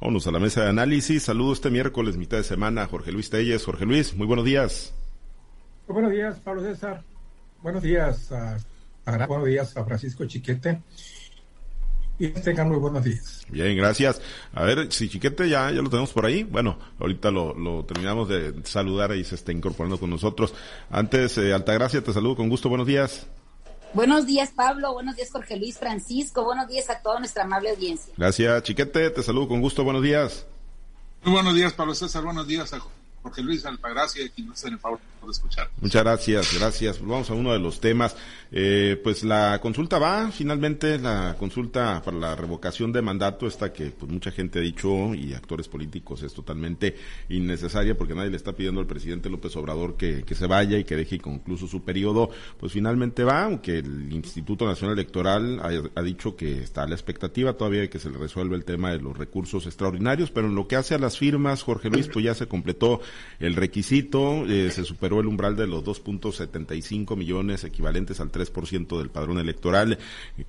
Vámonos a la mesa de análisis. Saludos este miércoles, mitad de semana, Jorge Luis Telles. Jorge Luis, muy buenos días. buenos días, Pablo César. Buenos días a, a, buenos días a Francisco Chiquete y tengan muy buenos días. Bien, gracias. A ver, si Chiquete ya, ya lo tenemos por ahí. Bueno, ahorita lo, lo terminamos de saludar y se está incorporando con nosotros. Antes, eh, Altagracia, te saludo con gusto. Buenos días. Buenos días, Pablo. Buenos días, Jorge Luis Francisco. Buenos días a toda nuestra amable audiencia. Gracias, Chiquete. Te saludo con gusto. Buenos días. Muy buenos días, Pablo César. Buenos días a Jorge Luis Altagracia, quien nos hace el favor Muchas gracias, gracias. Vamos a uno de los temas. Eh, pues la consulta va, finalmente, la consulta para la revocación de mandato, esta que pues mucha gente ha dicho y actores políticos es totalmente innecesaria porque nadie le está pidiendo al presidente López Obrador que, que se vaya y que deje concluso su periodo, pues finalmente va, aunque el Instituto Nacional Electoral ha, ha dicho que está a la expectativa todavía de que se le resuelva el tema de los recursos extraordinarios, pero en lo que hace a las firmas, Jorge Luis, pues ya se completó el requisito, eh, se superó el umbral de los 2.75 millones equivalentes al 3% del padrón electoral,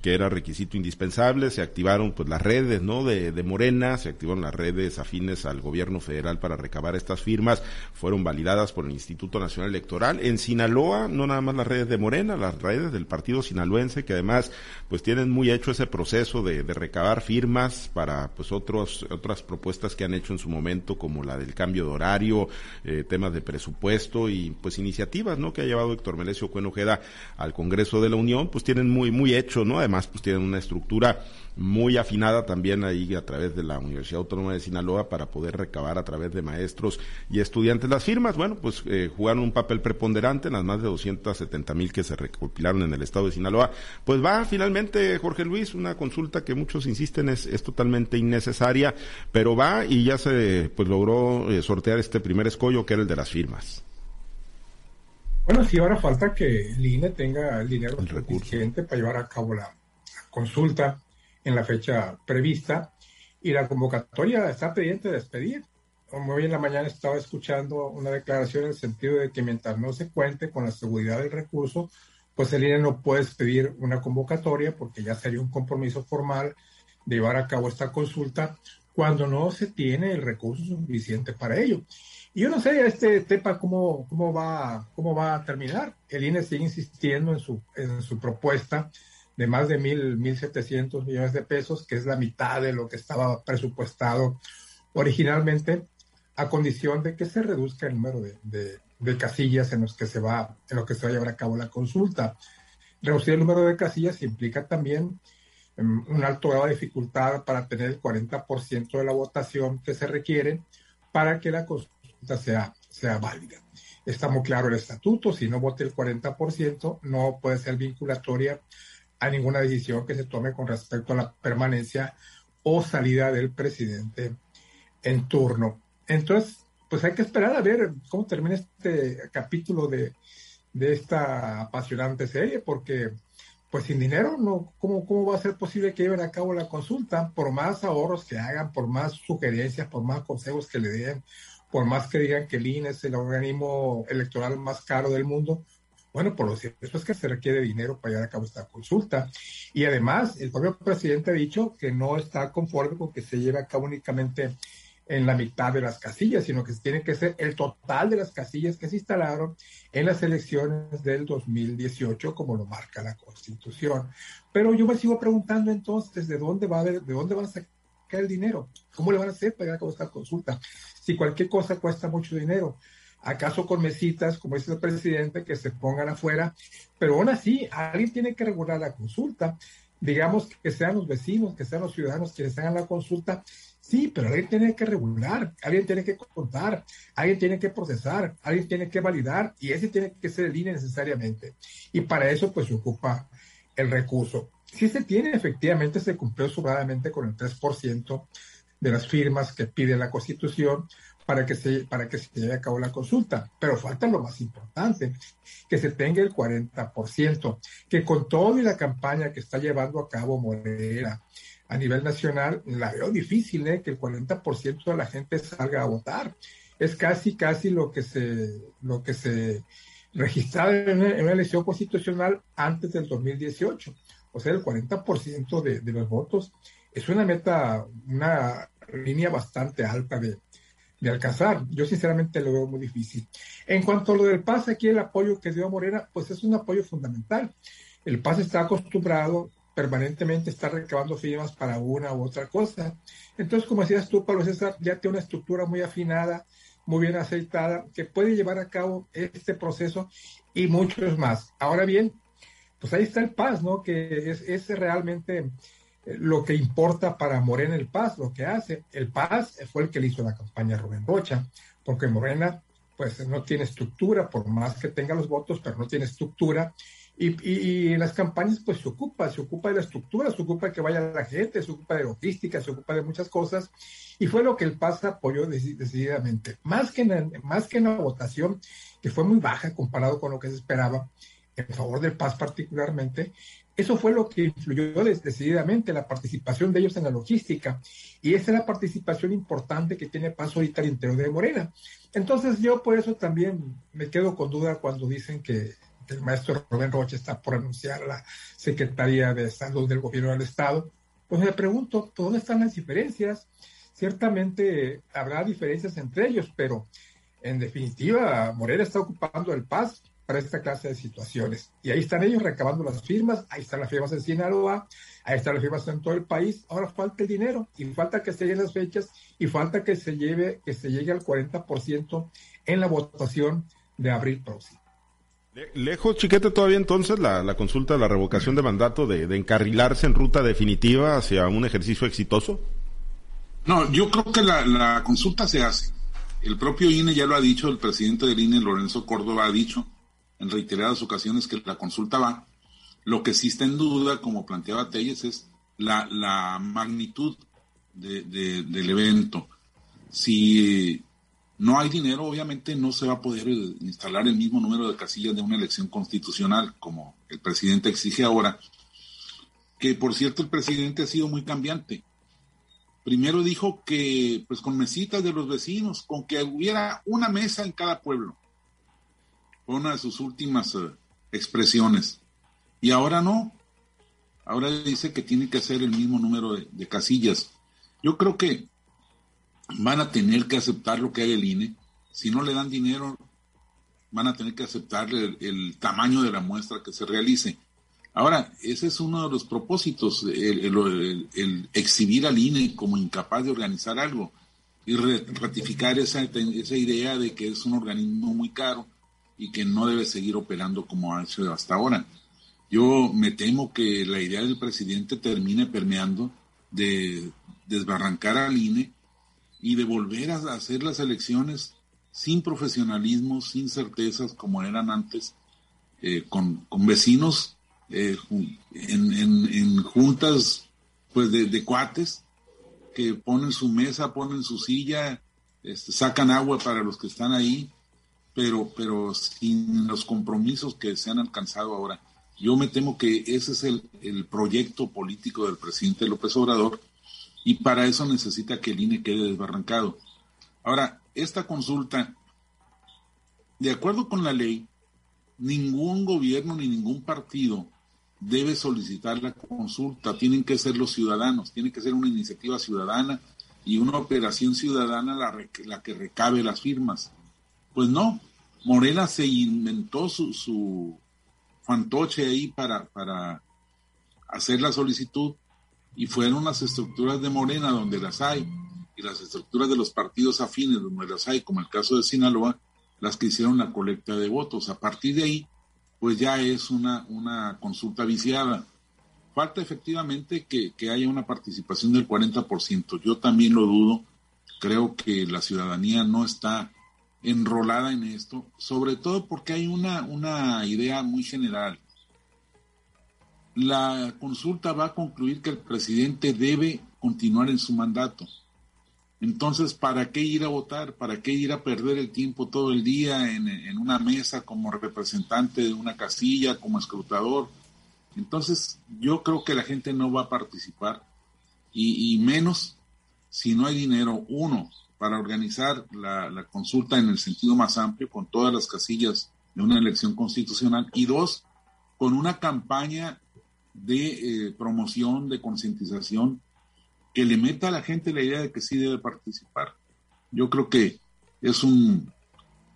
que era requisito indispensable, se activaron pues las redes, ¿no? De, Morena, se activaron las redes afines al gobierno federal para recabar estas firmas, fueron validadas por el Instituto Nacional Electoral. En Sinaloa, no nada más las redes de Morena, las redes del partido sinaloense, que además pues tienen muy hecho ese proceso de, de recabar firmas para pues otros, otras propuestas que han hecho en su momento, como la del cambio de horario, eh, temas de presupuesto y pues iniciativas, ¿no? Que ha llevado Héctor Melesio Cuenojeda al Congreso de la Unión, pues tienen muy, muy hecho, ¿no? Además, pues tienen una estructura muy afinada también ahí a través de la Universidad Autónoma de Sinaloa para poder recabar a través de maestros y estudiantes las firmas. Bueno, pues eh, jugaron un papel preponderante en las más de 270 mil que se recopilaron en el estado de Sinaloa. Pues va finalmente, Jorge Luis, una consulta que muchos insisten es, es totalmente innecesaria, pero va y ya se pues logró eh, sortear este primer escollo que era el de las firmas. Bueno, sí, ahora falta que el INE tenga el dinero el suficiente para llevar a cabo la consulta en la fecha prevista y la convocatoria está pendiente de despedir. Como hoy en la mañana estaba escuchando una declaración en el sentido de que mientras no se cuente con la seguridad del recurso, pues el INE no puede pedir una convocatoria porque ya sería un compromiso formal de llevar a cabo esta consulta cuando no se tiene el recurso suficiente para ello. Y yo no sé este tema cómo, cómo, va, cómo va a terminar. El INE sigue insistiendo en su, en su propuesta de más de mil, mil setecientos millones de pesos, que es la mitad de lo que estaba presupuestado originalmente, a condición de que se reduzca el número de, de, casillas en los que se va, en lo que se va a llevar a cabo la consulta. Reducir el número de casillas implica también um, un alto grado de dificultad para tener el 40% de la votación que se requiere para que la consulta sea, sea válida. Está muy claro el estatuto, si no vote el 40%, no puede ser vinculatoria a ninguna decisión que se tome con respecto a la permanencia o salida del presidente en turno. Entonces, pues hay que esperar a ver cómo termina este capítulo de, de esta apasionante serie, porque pues sin dinero, no, ¿cómo, ¿cómo va a ser posible que lleven a cabo la consulta? Por más ahorros que hagan, por más sugerencias, por más consejos que le den, por más que digan que el INE es el organismo electoral más caro del mundo, bueno, por lo cierto es que se requiere dinero para llevar a cabo esta consulta. Y además, el propio presidente ha dicho que no está conforme con que se lleve a cabo únicamente en la mitad de las casillas, sino que tiene que ser el total de las casillas que se instalaron en las elecciones del 2018, como lo marca la Constitución. Pero yo me sigo preguntando entonces, ¿de dónde va a haber, de dónde van a sacar el dinero? ¿Cómo le van a hacer para esta consulta? Si cualquier cosa cuesta mucho dinero. ¿Acaso con mesitas, como dice el presidente, que se pongan afuera? Pero aún así, alguien tiene que regular la consulta. Digamos que sean los vecinos, que sean los ciudadanos quienes hagan la consulta. Sí, pero alguien tiene que regular, alguien tiene que contar, alguien tiene que procesar, alguien tiene que validar y ese tiene que ser el INE necesariamente. Y para eso pues se ocupa el recurso. Si se tiene, efectivamente se cumplió sobradamente con el 3% de las firmas que pide la Constitución, para que se, para que se lleve a cabo la consulta. Pero falta lo más importante, que se tenga el 40%, que con toda la campaña que está llevando a cabo Morena a nivel nacional, la veo difícil, ¿eh? que el 40% de la gente salga a votar. Es casi, casi lo que se, lo que se registraba en una elección constitucional antes del 2018. O sea, el 40% de, los votos es una meta, una línea bastante alta de, de alcanzar. Yo sinceramente lo veo muy difícil. En cuanto a lo del PAS, aquí el apoyo que dio Morena, pues es un apoyo fundamental. El PAS está acostumbrado permanentemente a estar recabando firmas para una u otra cosa. Entonces, como decías tú, Pablo César, ya tiene una estructura muy afinada, muy bien aceitada, que puede llevar a cabo este proceso y muchos más. Ahora bien, pues ahí está el PAS, ¿no? Que es, es realmente lo que importa para Morena el Paz, lo que hace. El Paz fue el que le hizo la campaña a Rubén Rocha, porque Morena pues no tiene estructura, por más que tenga los votos, pero no tiene estructura. Y, y, las campañas pues se ocupa, se ocupa de la estructura, se ocupa de que vaya la gente, se ocupa de logística, se ocupa de muchas cosas. Y fue lo que el Paz apoyó decididamente. Más que en la votación, que fue muy baja comparado con lo que se esperaba, en favor del Paz particularmente, eso fue lo que influyó decididamente la participación de ellos en la logística. Y esa es la participación importante que tiene Paso ahorita al interior de Morena. Entonces yo por eso también me quedo con duda cuando dicen que, el maestro Rubén Rocha está por anunciar la Secretaría de Salud del Gobierno del Estado. Pues me pregunto, ¿dónde están las diferencias? Ciertamente habrá diferencias entre ellos, pero en definitiva Morena está ocupando el Paz para esta clase de situaciones. Y ahí están ellos recabando las firmas, ahí están las firmas en Sinaloa, ahí están las firmas en todo el país. Ahora falta el dinero y falta que se lleguen las fechas y falta que se lleve, que se llegue al 40% en la votación de abril próximo. Lejos, chiquete, todavía entonces la, consulta de la revocación de mandato de, de, encarrilarse en ruta definitiva hacia un ejercicio exitoso? No, yo creo que la, la consulta se hace. El propio INE ya lo ha dicho, el presidente del INE, Lorenzo Córdoba, ha dicho en reiteradas ocasiones que la consulta va. Lo que sí está en duda, como planteaba Telles, es la, la magnitud del evento. Si no hay dinero, obviamente no se va a poder instalar el mismo número de casillas de una elección constitucional, como el presidente exige ahora. Que por cierto, el presidente ha sido muy cambiante. Primero dijo que, pues con mesitas de los vecinos, con que hubiera una mesa en cada pueblo una de sus últimas eh, expresiones. Y ahora no. Ahora dice que tiene que hacer el mismo número de, casillas. Yo creo que van a tener que aceptar lo que hay el INE. Si no le dan dinero, van a tener que aceptar el, tamaño de la muestra que se realice. Ahora, ese es uno de los propósitos, el, exhibir al INE como incapaz de organizar algo y ratificar esa, esa idea de que es un organismo muy caro y que no debe seguir operando como ha hecho hasta ahora. Yo me temo que la idea del presidente termine permeando de desbarrancar al INE y de volver a hacer las elecciones sin profesionalismo, sin certezas como eran antes, eh, con, vecinos eh, en, juntas pues de, cuates que ponen su mesa, ponen su silla, este, sacan agua para los que están ahí pero, pero sin los compromisos que se han alcanzado ahora. Yo me temo que ese es el, el proyecto político del presidente López Obrador y para eso necesita que el INE quede desbarrancado. Ahora, esta consulta, de acuerdo con la ley, ningún gobierno ni ningún partido debe solicitar la consulta, tienen que ser los ciudadanos, tiene que ser una iniciativa ciudadana y una operación ciudadana la, la que recabe las firmas. Pues no, Morena se inventó su, fantoche ahí para, para hacer la solicitud y fueron las estructuras de Morena donde las hay y las estructuras de los partidos afines donde las hay, como el caso de Sinaloa, las que hicieron la colecta de votos. A partir de ahí, pues ya es una, una consulta viciada. Falta efectivamente que, que haya una participación del 40%. Yo también lo dudo. Creo que la ciudadanía no está enrolada en esto, sobre todo porque hay una, una idea muy general. La consulta va a concluir que el presidente debe continuar en su mandato. Entonces, ¿para qué ir a votar? ¿Para qué ir a perder el tiempo todo el día en, en una mesa como representante de una casilla, como escrutador? Entonces, yo creo que la gente no va a participar y, y menos si no hay dinero, uno, para organizar la, consulta en el sentido más amplio, con todas las casillas de una elección constitucional, y dos, con una campaña de eh, promoción, de concientización que le meta a la gente la idea de que sí debe participar. Yo creo que es un,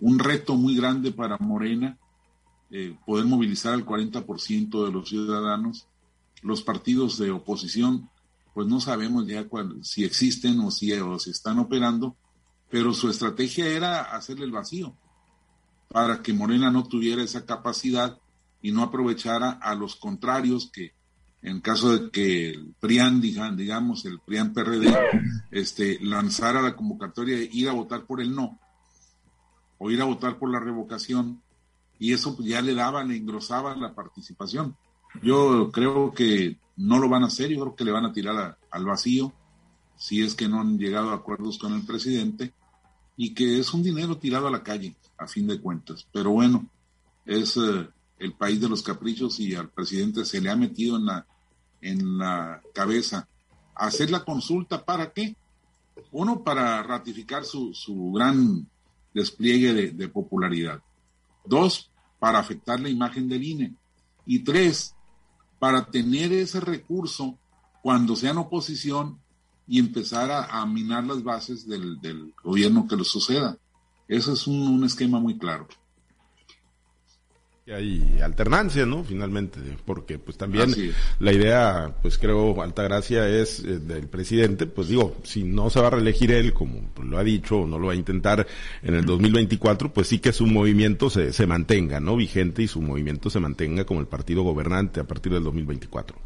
un reto muy grande para Morena eh, poder movilizar al 40% de los ciudadanos. Los partidos de oposición, pues no sabemos ya si existen o si, o si están operando, pero su estrategia era hacerle el vacío para que Morena no tuviera esa capacidad y no aprovechara a los contrarios que en caso de que el PRIAN, digamos, el PRIAN PRD, este, lanzara la convocatoria de ir a votar por el no o ir a votar por la revocación, y eso ya le daba, le engrosaba la participación. Yo creo que no lo van a hacer, yo creo que le van a tirar al vacío si es que no han llegado a acuerdos con el presidente y que es un dinero tirado a la calle, a fin de cuentas. Pero bueno, es eh, el país de los caprichos y al presidente se le ha metido en la en la cabeza. Hacer la consulta para qué? Uno, para ratificar su, su gran despliegue de, de, popularidad. Dos, para afectar la imagen del INE. Y tres, para tener ese recurso cuando sea en oposición y empezar a, minar las bases del, gobierno que lo suceda. Eso es un esquema muy claro hay alternancia, ¿no? Finalmente, porque pues también la idea, pues creo, Altagracia es eh, del presidente, pues digo, si no se va a reelegir él, como lo ha dicho, o no lo va a intentar en el 2024, pues sí que su movimiento se, se mantenga, ¿no? Vigente y su movimiento se mantenga como el partido gobernante a partir del 2024.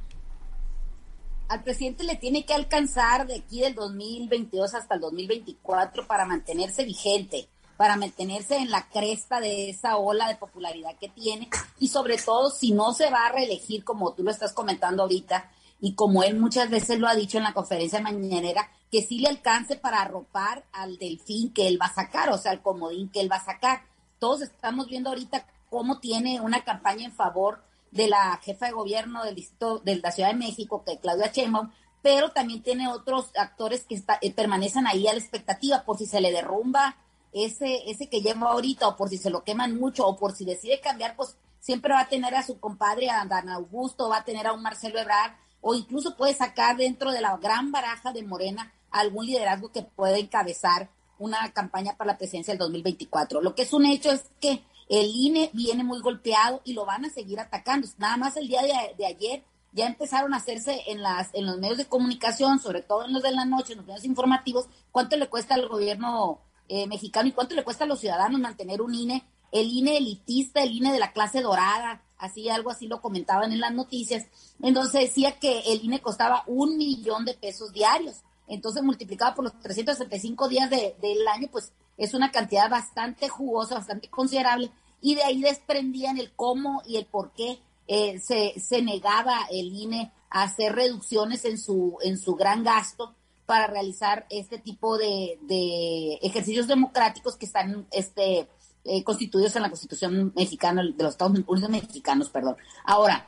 Al presidente le tiene que alcanzar de aquí del 2022 hasta el 2024 para mantenerse vigente para mantenerse en la cresta de esa ola de popularidad que tiene y sobre todo si no se va a reelegir como tú lo estás comentando ahorita y como él muchas veces lo ha dicho en la conferencia mañanera, que sí le alcance para arropar al delfín que él va a sacar, o sea, al comodín que él va a sacar. Todos estamos viendo ahorita cómo tiene una campaña en favor de la jefa de gobierno del distrito de la Ciudad de México, que es Claudia Sheinbaum, pero también tiene otros actores que eh, permanecen ahí a la expectativa por si se le derrumba ese, ese que lleva ahorita, o por si se lo queman mucho, o por si decide cambiar, pues siempre va a tener a su compadre, a Dan Augusto, va a tener a un Marcelo Ebrard, o incluso puede sacar dentro de la gran baraja de Morena algún liderazgo que pueda encabezar una campaña para la presidencia del 2024. Lo que es un hecho es que el INE viene muy golpeado y lo van a seguir atacando. Nada más el día de, de ayer ya empezaron a hacerse en las en los medios de comunicación, sobre todo en los de la noche, en los medios informativos, cuánto le cuesta al gobierno eh, mexicano y cuánto le cuesta a los ciudadanos mantener un INE, el INE elitista, el INE de la clase dorada, así algo así lo comentaban en las noticias, entonces decía que el INE costaba un millón de pesos diarios, entonces multiplicado por los 375 días de, del año, pues es una cantidad bastante jugosa, bastante considerable, y de ahí desprendían el cómo y el por qué eh, se, se negaba el INE a hacer reducciones en su, en su gran gasto para realizar este tipo de, ejercicios democráticos que están este, eh, constituidos en la Constitución mexicana, de los Estados Unidos mexicanos, perdón. Ahora,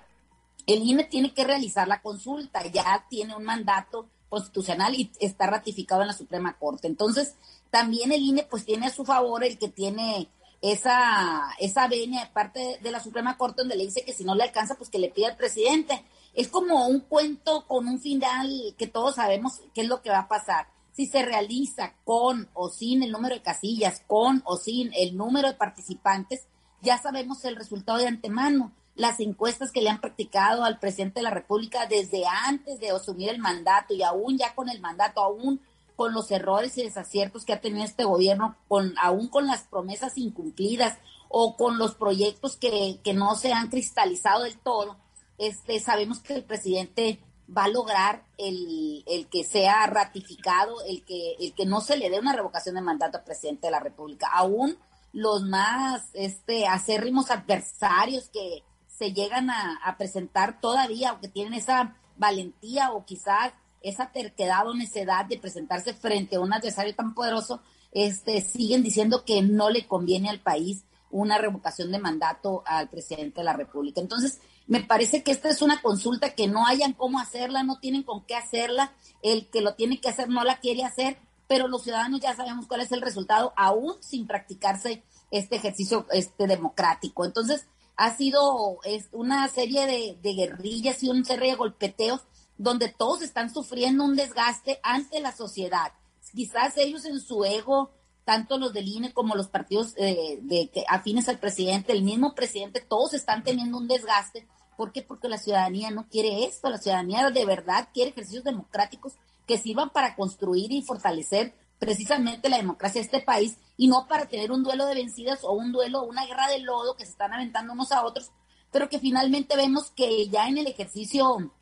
el INE tiene que realizar la consulta, ya tiene un mandato constitucional y está ratificado en la Suprema Corte. Entonces, también el INE pues tiene a su favor el que tiene esa, esa venia de parte de la Suprema Corte donde le dice que si no le alcanza, pues que le pida al presidente es como un cuento con un final que todos sabemos qué es lo que va a pasar. Si se realiza con o sin el número de casillas, con o sin el número de participantes, ya sabemos el resultado de antemano. Las encuestas que le han practicado al presidente de la República desde antes de asumir el mandato y aún ya con el mandato, aún con los errores y desaciertos que ha tenido este gobierno, con, aún con las promesas incumplidas o con los proyectos que, que no se han cristalizado del todo, este, sabemos que el presidente va a lograr el, que sea ratificado, el que, el que no se le dé una revocación de mandato al presidente de la República. Aún los más este, acérrimos adversarios que se llegan a, presentar todavía o que tienen esa valentía o quizás esa terquedad o necedad de presentarse frente a un adversario tan poderoso, este, siguen diciendo que no le conviene al país una revocación de mandato al presidente de la República. Entonces, me parece que esta es una consulta que no hayan cómo hacerla, no tienen con qué hacerla, el que lo tiene que hacer no la quiere hacer, pero los ciudadanos ya sabemos cuál es el resultado, aún sin practicarse este ejercicio este democrático. Entonces, ha sido una serie de, guerrillas y una serie de golpeteos donde todos están sufriendo un desgaste ante la sociedad. Quizás ellos en su ego, tanto los del INE como los partidos eh, de, que afines al presidente, el mismo presidente, todos están teniendo un desgaste. ¿Por qué? Porque la ciudadanía no quiere esto, la ciudadanía de verdad quiere ejercicios democráticos que sirvan para construir y fortalecer precisamente la democracia de este país y no para tener un duelo de vencidas o un duelo, una guerra de lodo que se están aventando unos a otros, pero que finalmente vemos que ya en el ejercicio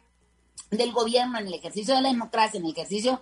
del gobierno, en el ejercicio de la democracia, en el ejercicio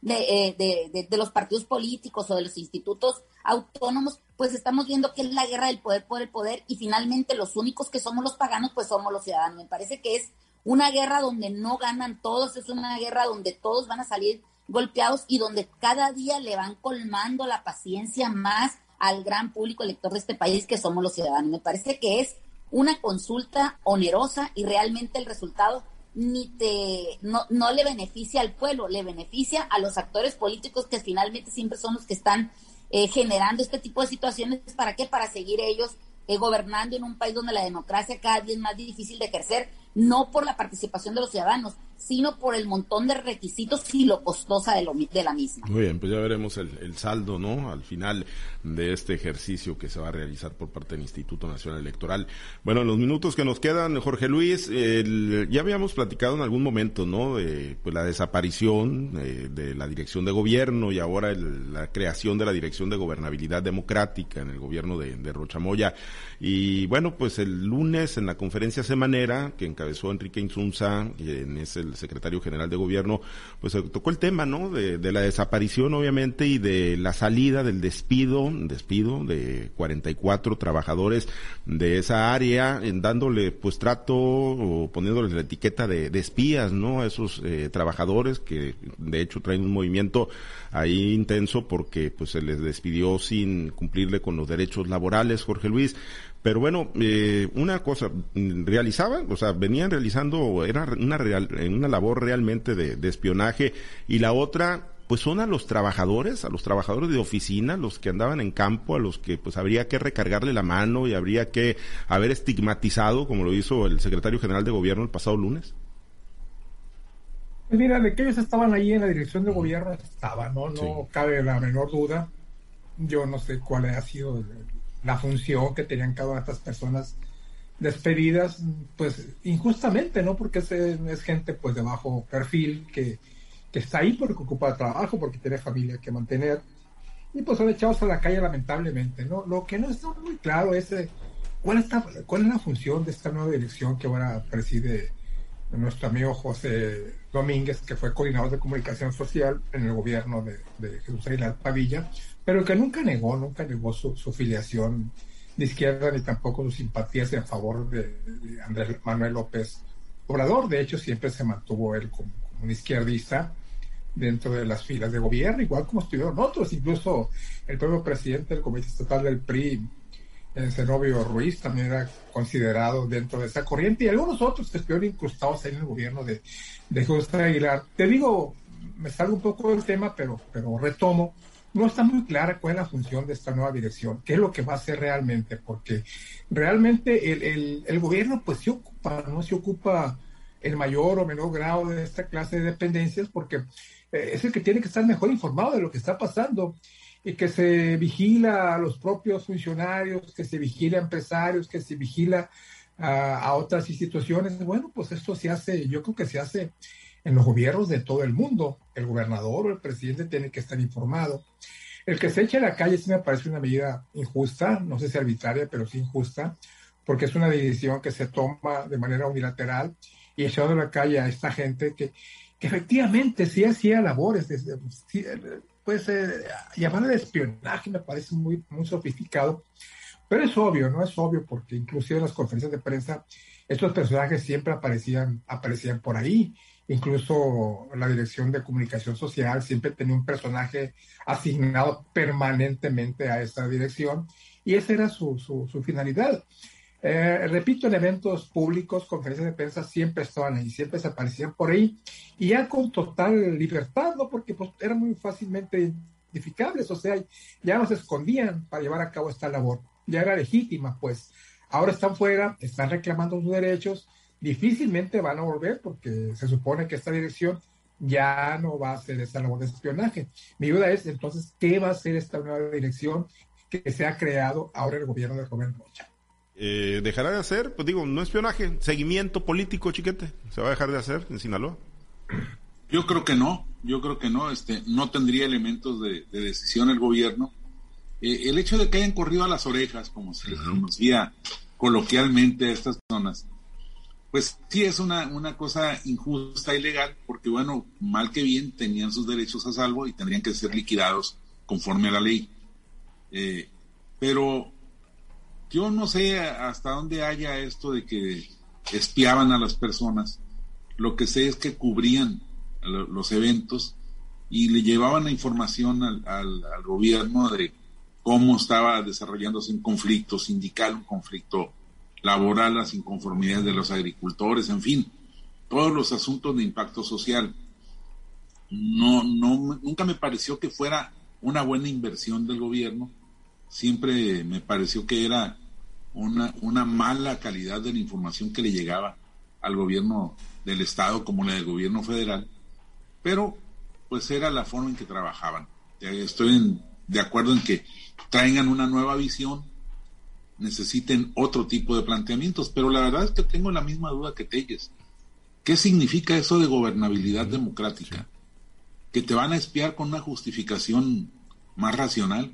de, eh, de, los partidos políticos o de los institutos autónomos, pues estamos viendo que es la guerra del poder por el poder y finalmente los únicos que somos los paganos, pues somos los ciudadanos. Me parece que es una guerra donde no ganan todos, es una guerra donde todos van a salir golpeados y donde cada día le van colmando la paciencia más al gran público elector de este país que somos los ciudadanos. Me parece que es una consulta onerosa y realmente el resultado ni te no, no le beneficia al pueblo, le beneficia a los actores políticos que finalmente siempre son los que están eh, generando este tipo de situaciones. ¿Para qué? Para seguir ellos eh, gobernando en un país donde la democracia cada día es más difícil de ejercer, no por la participación de los ciudadanos, sino por el montón de requisitos y lo costosa de, lo, de la misma. Muy bien, pues ya veremos el, saldo, ¿no? Al final de este ejercicio que se va a realizar por parte del Instituto Nacional Electoral. Bueno, en los minutos que nos quedan, Jorge Luis, ya habíamos platicado en algún momento, ¿no? De pues, la desaparición eh, de la dirección de gobierno y ahora la creación de la dirección de gobernabilidad democrática en el gobierno de, de Rochamoya. Y bueno, pues el lunes en la conferencia semanera que encabezó Enrique Insunza, quien es el secretario general de gobierno, pues tocó el tema, ¿no? De, la desaparición, obviamente, y de la salida del despido, despido de 44 trabajadores de esa área, en dándole pues trato o poniéndoles la etiqueta de, espías, ¿no? A esos eh, trabajadores que de hecho traen un movimiento ahí intenso porque pues se les despidió sin cumplirle con los derechos laborales, Jorge Luis. Pero bueno, eh, una cosa, realizaban, o sea, venían realizando, era una, real, una labor realmente de, espionaje, y la otra, pues son a los trabajadores, a los trabajadores de oficina, los que andaban en campo, a los que pues habría que recargarle la mano y habría que haber estigmatizado, como lo hizo el secretario general de gobierno el pasado lunes. Pues mira, de que ellos estaban ahí en la dirección de gobierno, estaban, ¿no? No cabe la menor duda. Yo no sé cuál ha sido la función que tenían cada una de estas personas despedidas, pues injustamente, ¿no? Porque es, es gente pues de bajo perfil que, que está ahí porque ocupa trabajo, porque tiene familia que mantener, y pues son echados a la calle lamentablemente, ¿no? Lo que no está muy claro es eh, cuál, cuál es la función de esta nueva dirección que ahora preside nuestro amigo José Domínguez, que fue coordinador de comunicación social en el gobierno de, de Jesús Aguilar Pavilla, pero que nunca negó, nunca negó su, filiación de izquierda ni tampoco sus simpatías en favor de, Andrés Manuel López Obrador. De hecho, siempre se mantuvo él como, un izquierdista dentro de las filas de gobierno, igual como estuvieron otros, incluso el propio presidente del Comité Estatal del PRI, Zenobio Ruiz, también era considerado dentro de esa corriente, y algunos otros que estuvieron incrustados en el gobierno de, de José Aguilar. Te digo, me salgo un poco del tema, pero, pero retomo no está muy clara cuál es la función de esta nueva dirección, qué es lo que va a hacer realmente, porque realmente el, el, gobierno pues se ocupa, no se ocupa el mayor o menor grado de esta clase de dependencias, porque eh, es el que tiene que estar mejor informado de lo que está pasando y que se vigila a los propios funcionarios, que se vigila a empresarios, que se vigila a, a otras instituciones. Bueno, pues esto se hace, yo creo que se hace en los gobiernos de todo el mundo. El gobernador o el presidente tiene que estar informado. El que se eche a la calle sí me parece una medida injusta, no sé si arbitraria, pero sí injusta, porque es una decisión que se toma de manera unilateral y echando a la calle a esta gente que, efectivamente sí hacía labores, desde, pues eh, llamarle de espionaje me parece muy, muy sofisticado, pero es obvio, ¿no? Es obvio porque inclusive en las conferencias de prensa estos personajes siempre aparecían, aparecían por ahí Incluso la Dirección de Comunicación Social siempre tenía un personaje asignado permanentemente a esta dirección y esa era su, su, finalidad. Eh, repito, en eventos públicos, conferencias de prensa, siempre estaban ahí, siempre se aparecían por ahí y ya con total libertad, ¿no? Porque pues, eran muy fácilmente identificables, o sea, ya no se escondían para llevar a cabo esta labor, ya era legítima, pues. Ahora están fuera, están reclamando sus derechos, difícilmente van a volver porque se supone que esta dirección ya no va a hacer esa labor de espionaje. Mi duda es entonces, ¿qué va a hacer esta nueva dirección que se ha creado ahora el gobierno de Joven Rocha? Eh, ¿Dejará de hacer? Pues digo, no espionaje, seguimiento político, chiquete. ¿Se va a dejar de hacer en Sinaloa? Yo creo que no, yo creo que no, este, no tendría elementos de, decisión el gobierno. Eh, el hecho de que hayan corrido a las orejas, como se les conocía coloquialmente a estas zonas, pues sí es una, una cosa injusta y legal, porque bueno, mal que bien tenían sus derechos a salvo y tendrían que ser liquidados conforme a la ley. Eh, pero yo no sé hasta dónde haya esto de que espiaban a las personas. Lo que sé es que cubrían los eventos y le llevaban la información al, al, gobierno de cómo estaba desarrollándose un conflicto sindical, un conflicto laboral, las inconformidades de los agricultores, en fin, todos los asuntos de impacto social. No, no, nunca me pareció que fuera una buena inversión del gobierno. Siempre me pareció que era una, una mala calidad de la información que le llegaba al gobierno del Estado como la del gobierno federal, pero pues era la forma en que trabajaban. Estoy de acuerdo en que traigan una nueva visión, necesiten otro tipo de planteamientos, pero la verdad es que tengo la misma duda que Telles. ¿Qué significa eso de gobernabilidad democrática? ¿Que te van a espiar con una justificación más racional?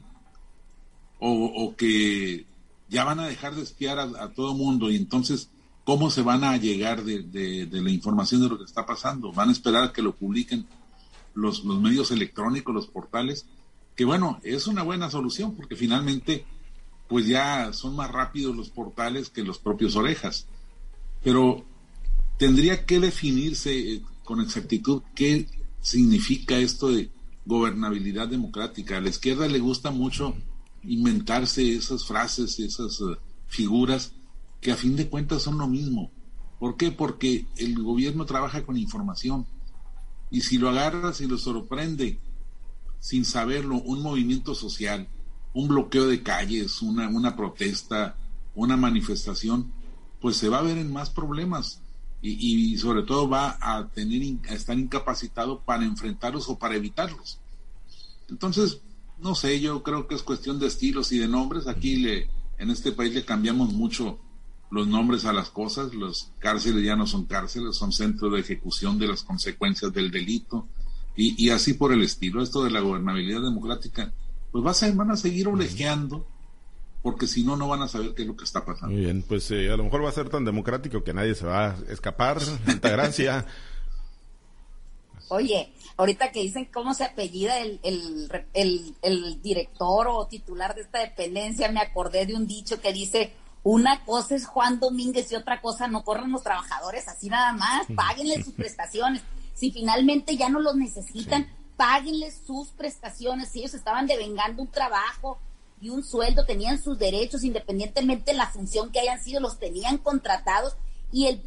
¿O, que ya van a dejar de espiar a, todo mundo y entonces cómo se van a llegar de, la información de lo que está pasando? ¿Van a esperar a que lo publiquen los, los medios electrónicos, los portales? Que bueno, es una buena solución porque finalmente pues ya son más rápidos los portales que los propios orejas. Pero tendría que definirse eh, con exactitud qué significa esto de gobernabilidad democrática. A la izquierda le gusta mucho inventarse esas frases, esas eh, figuras que a fin de cuentas son lo mismo. ¿Por qué? Porque el gobierno trabaja con información. Y si lo agarra, si lo sorprende, sin saberlo, un movimiento social, un bloqueo de calles, una, una protesta, una manifestación, pues se va a ver en más problemas y, y sobre todo va a tener estar incapacitado para enfrentarlos o para evitarlos. Entonces, no sé, yo creo que es cuestión de estilos y de nombres. Aquí le, en este país le cambiamos mucho los nombres a las cosas. Los cárceles ya no son cárceles, son centros de ejecución de las consecuencias del delito y, y así por el estilo. Esto de la gobernabilidad democrática pues vas a, van a seguir olejeando porque si no, no van a saber qué es lo que está pasando. Muy bien, pues eh, a lo mejor va a ser tan democrático que nadie se va a escapar. gracia. Oye, ahorita que dicen cómo se apellida el, el, el, director o titular de esta dependencia, me acordé de un dicho que dice, una cosa es Juan Domínguez y otra cosa no corren los trabajadores así nada más, páguenle sus prestaciones. Si finalmente ya no los necesitan, páguenles sus prestaciones, si ellos estaban devengando un trabajo y un sueldo, tenían sus derechos, independientemente de la función que hayan sido, los tenían contratados y el,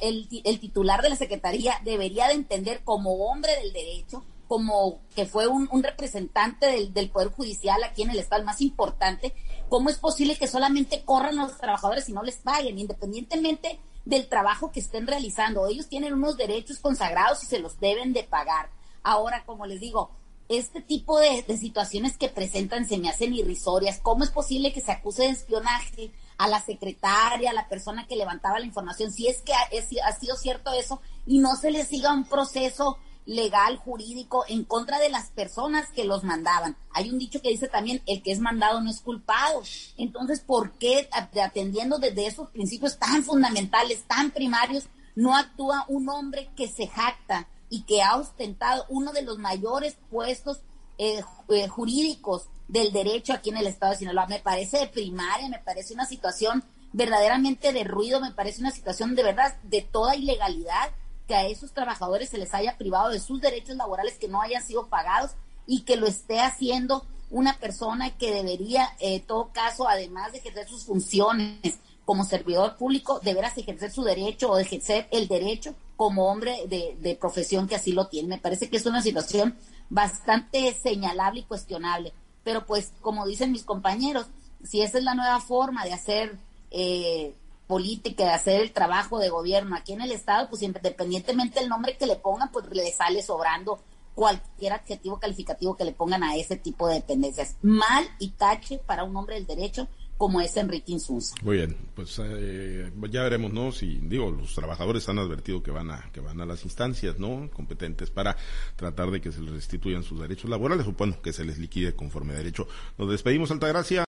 el, titular de la Secretaría debería de entender como hombre del derecho, como que fue un, representante del, del, Poder Judicial aquí en el Estado, el más importante, ¿cómo es posible que solamente corran los trabajadores y no les paguen, independientemente del trabajo que estén realizando? Ellos tienen unos derechos consagrados y se los deben de pagar. Ahora, como les digo, este tipo de, situaciones que presentan se me hacen irrisorias. ¿Cómo es posible que se acuse de espionaje a la secretaria, a la persona que levantaba la información? Si es que ha, ha sido cierto eso y no se le siga un proceso legal, jurídico, en contra de las personas que los mandaban. Hay un dicho que dice también, el que es mandado no es culpado. Entonces, ¿por qué atendiendo desde esos principios tan fundamentales, tan primarios, no actúa un hombre que se jacta y que ha ostentado uno de los mayores puestos eh, eh, jurídicos del derecho aquí en el estado de Sinaloa. Me parece de primaria, me parece una situación verdaderamente de ruido, me parece una situación de verdad de toda ilegalidad que a esos trabajadores se les haya privado de sus derechos laborales que no hayan sido pagados y que lo esté haciendo una persona que debería, en eh, todo caso, además de ejercer sus funciones como servidor público, deberás ejercer su derecho o ejercer el derecho como hombre de, profesión que así lo tiene. Me parece que es una situación bastante señalable y cuestionable. Pero pues, como dicen mis compañeros, si esa es la nueva forma de hacer, eh, política, de hacer el trabajo de gobierno aquí en el Estado, pues independientemente del nombre que le pongan, pues le sale sobrando cualquier adjetivo calificativo que le pongan a ese tipo de dependencias. Mal y tache para un hombre del derecho como es Enrique Insunza. Muy bien, pues eh, ya veremos, ¿no? Si, digo, los trabajadores han advertido que van a que van a las instancias, ¿no? Competentes para tratar de que se les restituyan sus derechos laborales o, bueno, que se les liquide conforme derecho. Nos despedimos, Altagracia.